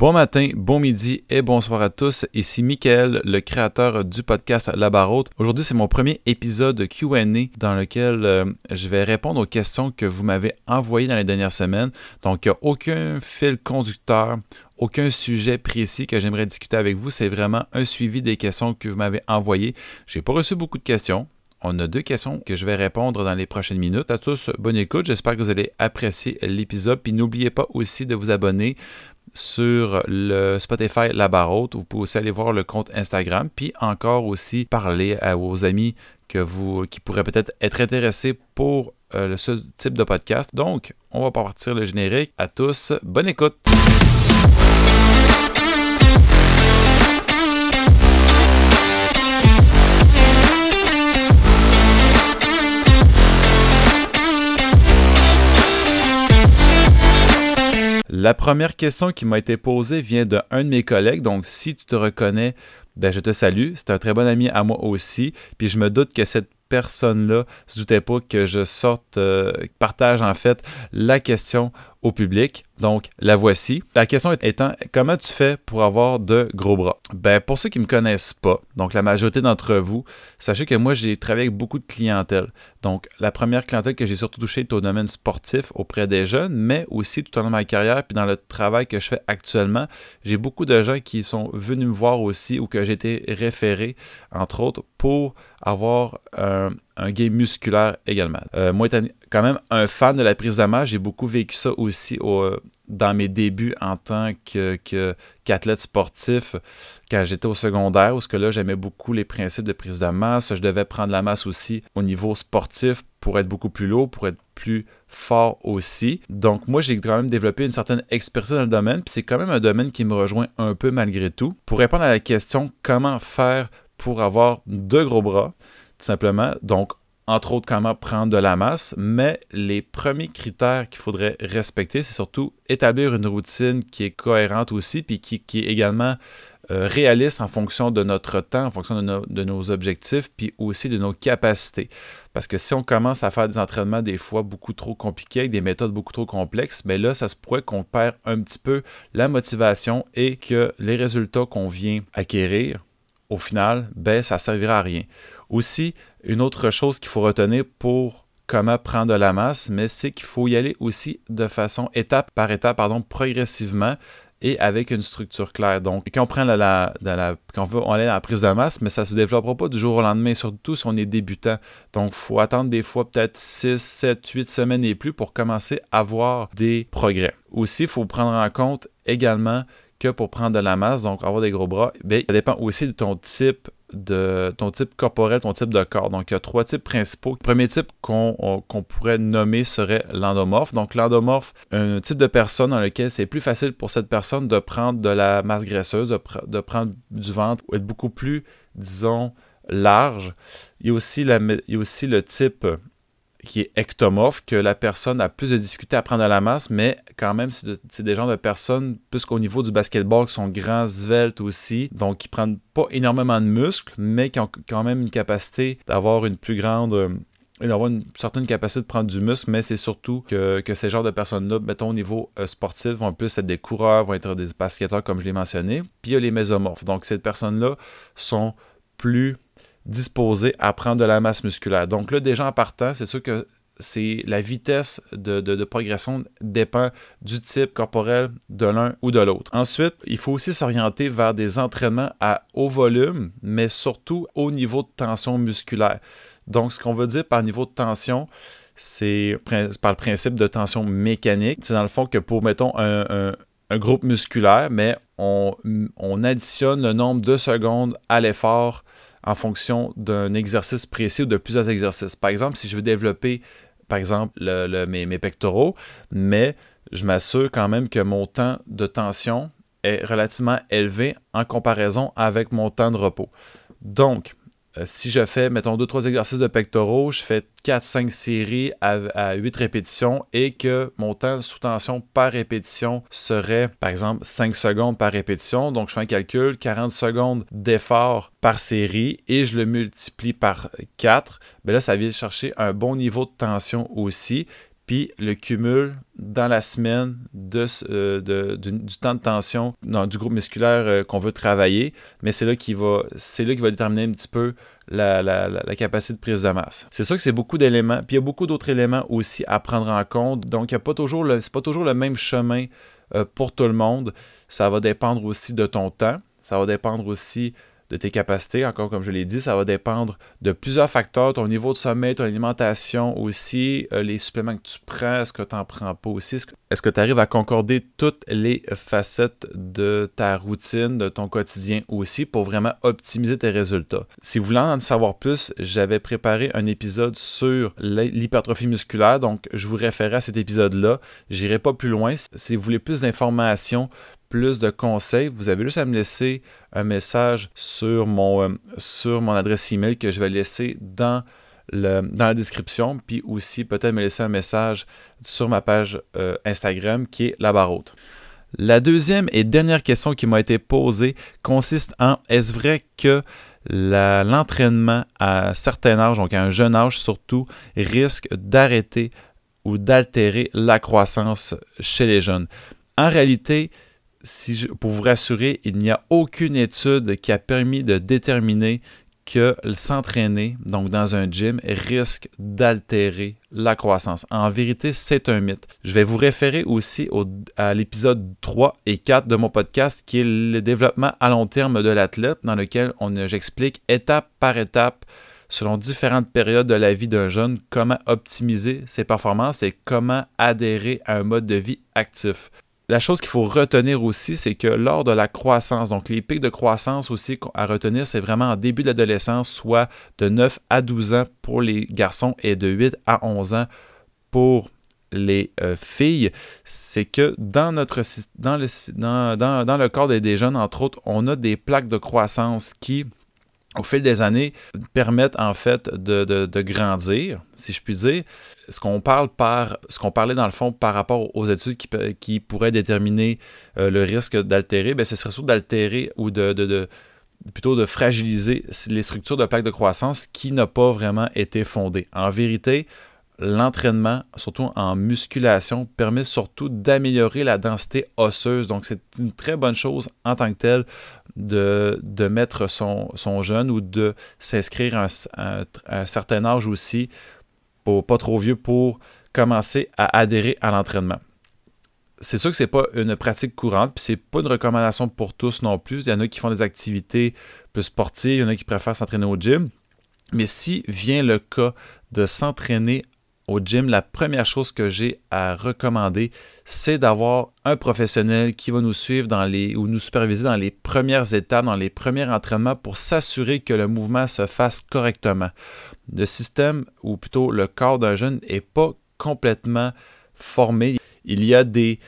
Bon matin, bon midi et bonsoir à tous. Ici Mickaël, le créateur du podcast La Barotte. Aujourd'hui, c'est mon premier épisode QA dans lequel euh, je vais répondre aux questions que vous m'avez envoyées dans les dernières semaines. Donc, il n'y a aucun fil conducteur, aucun sujet précis que j'aimerais discuter avec vous. C'est vraiment un suivi des questions que vous m'avez envoyées. J'ai pas reçu beaucoup de questions. On a deux questions que je vais répondre dans les prochaines minutes. À tous, bonne écoute. J'espère que vous allez apprécier l'épisode. Puis n'oubliez pas aussi de vous abonner sur le Spotify La Barotte. Vous pouvez aussi aller voir le compte Instagram, puis encore aussi parler à vos amis qui pourraient peut-être être intéressés pour euh, ce type de podcast. Donc, on va partir le générique. À tous, bonne écoute! La première question qui m'a été posée vient d'un de mes collègues. Donc, si tu te reconnais, ben, je te salue. C'est un très bon ami à moi aussi. Puis je me doute que cette personne-là ne se doutait pas que je sorte, euh, partage en fait la question au public. Donc, la voici. La question étant, comment tu fais pour avoir de gros bras? Ben, pour ceux qui ne me connaissent pas, donc la majorité d'entre vous, sachez que moi, j'ai travaillé avec beaucoup de clientèle. Donc, la première clientèle que j'ai surtout touchée est au domaine sportif auprès des jeunes, mais aussi tout au long de ma carrière, puis dans le travail que je fais actuellement, j'ai beaucoup de gens qui sont venus me voir aussi ou que j'ai été référé, entre autres, pour avoir un, un gain musculaire également. Euh, moi, étant quand même un fan de la prise de j'ai beaucoup vécu ça aussi dans mes débuts en tant qu'athlète sportif quand j'étais au secondaire, où ce que là, j'aimais beaucoup les principes de prise de masse. Je devais prendre la masse aussi au niveau sportif pour être beaucoup plus lourd, pour être plus fort aussi. Donc moi, j'ai quand même développé une certaine expertise dans le domaine, puis c'est quand même un domaine qui me rejoint un peu malgré tout. Pour répondre à la question comment faire pour avoir de gros bras, tout simplement. Donc, entre autres, comment prendre de la masse, mais les premiers critères qu'il faudrait respecter, c'est surtout établir une routine qui est cohérente aussi, puis qui, est également euh, réaliste en fonction de notre temps, en fonction de, nos objectifs, puis aussi de nos capacités. Parce que si on commence à faire des entraînements des fois beaucoup trop compliqués, avec des méthodes beaucoup trop complexes, bien là, ça se pourrait qu'on perd un petit peu la motivation et que les résultats qu'on vient acquérir, au final, ben, ça ne servira à rien. Aussi, une autre chose qu'il faut retenir pour comment prendre de la masse, mais c'est qu'il faut y aller aussi de façon étape par étape, pardon, progressivement et avec une structure claire. Donc, quand on prend la, quand on veut aller dans la prise de masse, mais ça ne se développera pas du jour au lendemain, surtout si on est débutant. Donc, il faut attendre des fois peut-être 6, 7, 8 semaines et plus pour commencer à voir des progrès. Aussi, il faut prendre en compte également que pour prendre de la masse, donc avoir des gros bras, bien, ça dépend aussi de ton type de ton type corporel, ton type de corps. Donc, il y a trois types principaux. Le premier type qu'on pourrait nommer serait l'endomorphe. Donc, l'endomorphe, un type de personne dans lequel c'est plus facile pour cette personne de prendre de la masse graisseuse, de, prendre du ventre, ou être beaucoup plus, disons, large. Il y a aussi le type qui est ectomorphe, que la personne a plus de difficultés à prendre de la masse, mais quand même, c'est des genres de personnes, plus qu'au niveau du basketball, qui sont grands, sveltes aussi, donc qui prennent pas énormément de muscles, mais qui ont quand même une capacité d'avoir une plus grande euh, d'avoir une certaine capacité de prendre du muscle, mais c'est surtout que, ces genres de personnes-là, mettons au niveau euh, sportif, vont plus être des coureurs, vont être des basketteurs, comme je l'ai mentionné. Puis il y a les mésomorphes. Donc ces personnes-là sont plus disposé à prendre de la masse musculaire. Donc là, déjà en partant, c'est sûr que c'est la vitesse de, progression dépend du type corporel de l'un ou de l'autre. Ensuite, il faut aussi s'orienter vers des entraînements à haut volume, mais surtout au niveau de tension musculaire. Donc, ce qu'on veut dire par niveau de tension, c'est par le principe de tension mécanique. C'est dans le fond que pour, mettons, un, groupe musculaire, mais on additionne le nombre de secondes à l'effort en fonction d'un exercice précis ou de plusieurs exercices. Par exemple, si je veux développer, par exemple, mes, pectoraux, mais je m'assure quand même que mon temps de tension est relativement élevé en comparaison avec mon temps de repos. Donc, euh, si je fais, mettons, 2-3 exercices de pectoraux, je fais 4-5 séries à, 8 répétitions et que mon temps sous tension par répétition serait, par exemple, 5 secondes par répétition. Donc, je fais un calcul, 40 secondes d'effort par série et je le multiplie par 4. Mais là, ça vient chercher un bon niveau de tension aussi. Puis le cumul dans la semaine euh, du temps de tension du groupe musculaire euh, qu'on veut travailler, mais c'est là qui va c'est déterminer un petit peu la, capacité de prise de masse. C'est sûr que c'est beaucoup d'éléments, puis il y a beaucoup d'autres éléments aussi à prendre en compte. Donc, il n'est pas toujours le, toujours le même chemin euh, pour tout le monde. Ça va dépendre aussi de ton temps. Ça va dépendre aussi de tes capacités. Encore comme je l'ai dit, ça va dépendre de plusieurs facteurs, ton niveau de sommeil, ton alimentation aussi, euh, les suppléments que tu prends, est-ce que tu n'en prends pas aussi, est-ce que tu arrives à concorder toutes les facettes de ta routine, de ton quotidien aussi pour vraiment optimiser tes résultats? Si vous voulez en savoir plus, j'avais préparé un épisode sur l'hypertrophie musculaire, donc je vous référerai à cet épisode-là. J'irai pas plus loin. Si vous voulez plus d'informations, plus de conseils, vous avez juste à me laisser un message sur mon, euh, sur mon adresse email que je vais laisser dans, la description, puis aussi peut-être me laisser un message sur ma page euh, Instagram qui est la barre haute. La deuxième et dernière question qui m'a été posée consiste en est-ce vrai que l'entraînement à certain âge, donc à un jeune âge surtout, risque d'arrêter ou d'altérer la croissance chez les jeunes? En réalité, pour vous rassurer, il n'y a aucune étude qui a permis de déterminer que s'entraîner, donc dans un gym, risque d'altérer la croissance. En vérité, c'est un mythe. Je vais vous référer aussi à l'épisode 3 et 4 de mon podcast qui est le développement à long terme de l'athlète, dans lequel j'explique étape par étape selon différentes périodes de la vie d'un jeune, comment optimiser ses performances et comment adhérer à un mode de vie actif. La chose qu'il faut retenir aussi, c'est que lors de la croissance, donc les pics de croissance aussi à retenir, c'est vraiment en début de l'adolescence, soit de 9 à 12 ans pour les garçons et de 8 à 11 ans pour les euh, filles, c'est que dans, notre, dans, le, dans, dans, le corps des jeunes, entre autres, on a des plaques de croissance qui, au fil des années, permettent en fait de, grandir, si je puis dire. Ce qu'on parle par, ce qu'on parlait dans le fond par rapport aux études qui, pourraient déterminer euh, le risque d'altérer, ben, ce serait surtout d'altérer ou de, plutôt de fragiliser les structures de plaques de croissance qui n'ont pas vraiment été fondées. En vérité, l'entraînement, surtout en musculation, permet surtout d'améliorer la densité osseuse. Donc, c'est une très bonne chose en tant que telle de, de mettre son, son, jeune ou de s'inscrire à, un certain âge aussi, pour, pas trop vieux, pour commencer à adhérer à l'entraînement. C'est sûr que c'est pas une pratique courante, puis c'est pas une recommandation pour tous non plus. Il y en a qui font des activités plus sportives, il y en a qui préfèrent s'entraîner au gym. Mais si vient le cas de s'entraîner au gym, la première chose que j'ai à recommander, c'est d'avoir un professionnel qui va nous suivre dans les ou nous superviser dans les premières étapes, dans les premiers entraînements pour s'assurer que le mouvement se fasse correctement. Le système, ou plutôt le corps d'un jeune, n'est pas complètement formé. Il y a des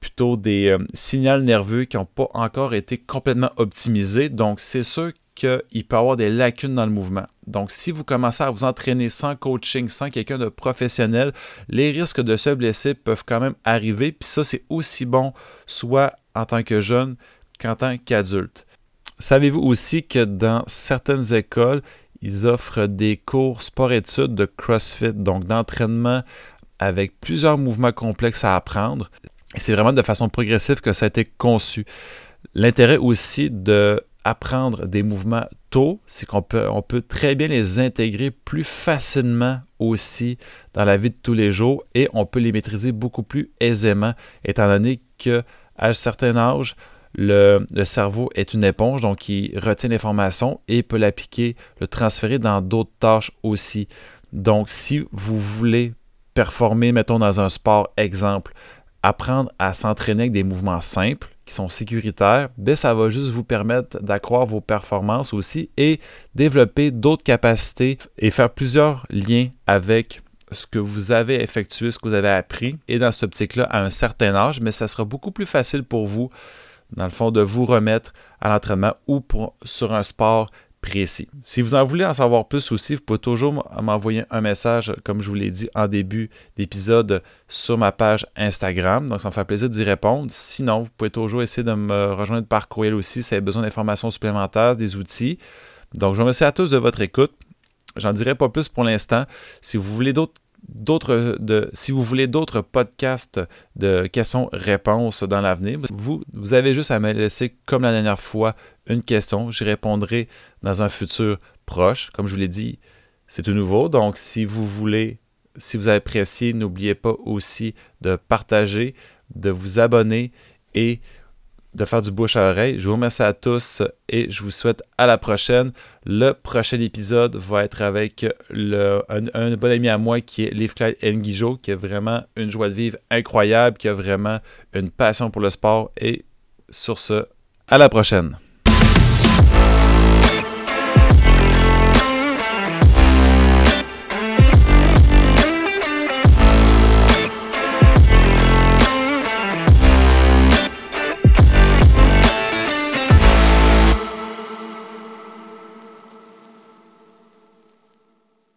plutôt des euh, signaux nerveux qui n'ont pas encore été complètement optimisés. Donc, c'est sûr qu'il peut y avoir des lacunes dans le mouvement. Donc, si vous commencez à vous entraîner sans coaching, sans quelqu'un de professionnel, les risques de se blesser peuvent quand même arriver. Puis ça, c'est aussi bon soit en tant que jeune qu'en tant qu'adulte. Savez-vous aussi que dans certaines écoles, ils offrent des cours sport-études de CrossFit, donc d'entraînement avec plusieurs mouvements complexes à apprendre. C'est vraiment de façon progressive que ça a été conçu. L'intérêt aussi de apprendre des mouvements tôt, c'est qu'on peut, on peut très bien les intégrer plus facilement aussi dans la vie de tous les jours et on peut les maîtriser beaucoup plus aisément, étant donné qu'à un certain âge, le, le, cerveau est une éponge, donc il retient l'information et peut l'appliquer, le transférer dans d'autres tâches aussi. Donc, si vous voulez performer, mettons, dans un sport, exemple, apprendre à s'entraîner avec des mouvements simples, qui sont sécuritaires, ben ça va juste vous permettre d'accroître vos performances aussi et développer d'autres capacités et faire plusieurs liens avec ce que vous avez effectué, ce que vous avez appris. Et dans cette optique-là, à un certain âge, mais ça sera beaucoup plus facile pour vous, dans le fond, de vous remettre à l'entraînement ou sur un sport si vous en voulez en savoir plus aussi, vous pouvez toujours m'envoyer un message, comme je vous l'ai dit en début d'épisode, sur ma page Instagram. Donc, ça me fait plaisir d'y répondre. Sinon, vous pouvez toujours essayer de me rejoindre par courriel aussi si vous avez besoin d'informations supplémentaires, des outils. Donc, je vous remercie à tous de votre écoute. J'en dirai pas plus pour l'instant. Si vous voulez d'autres d'autres de si vous voulez d'autres podcasts de questions-réponses dans l'avenir, vous, vous avez juste à me laisser comme la dernière fois une question, j'y répondrai dans un futur proche. Comme je vous l'ai dit, c'est tout nouveau, donc si vous voulez si vous avez apprécié, n'oubliez pas aussi de partager, de vous abonner et de faire du bouche à oreille. Je vous remercie à tous et je vous souhaite à la prochaine. Le prochain épisode va être avec un, bon ami à moi qui est Liv Clyde Nguijo, qui a vraiment une joie de vivre incroyable, qui a vraiment une passion pour le sport. Et sur ce, à la prochaine.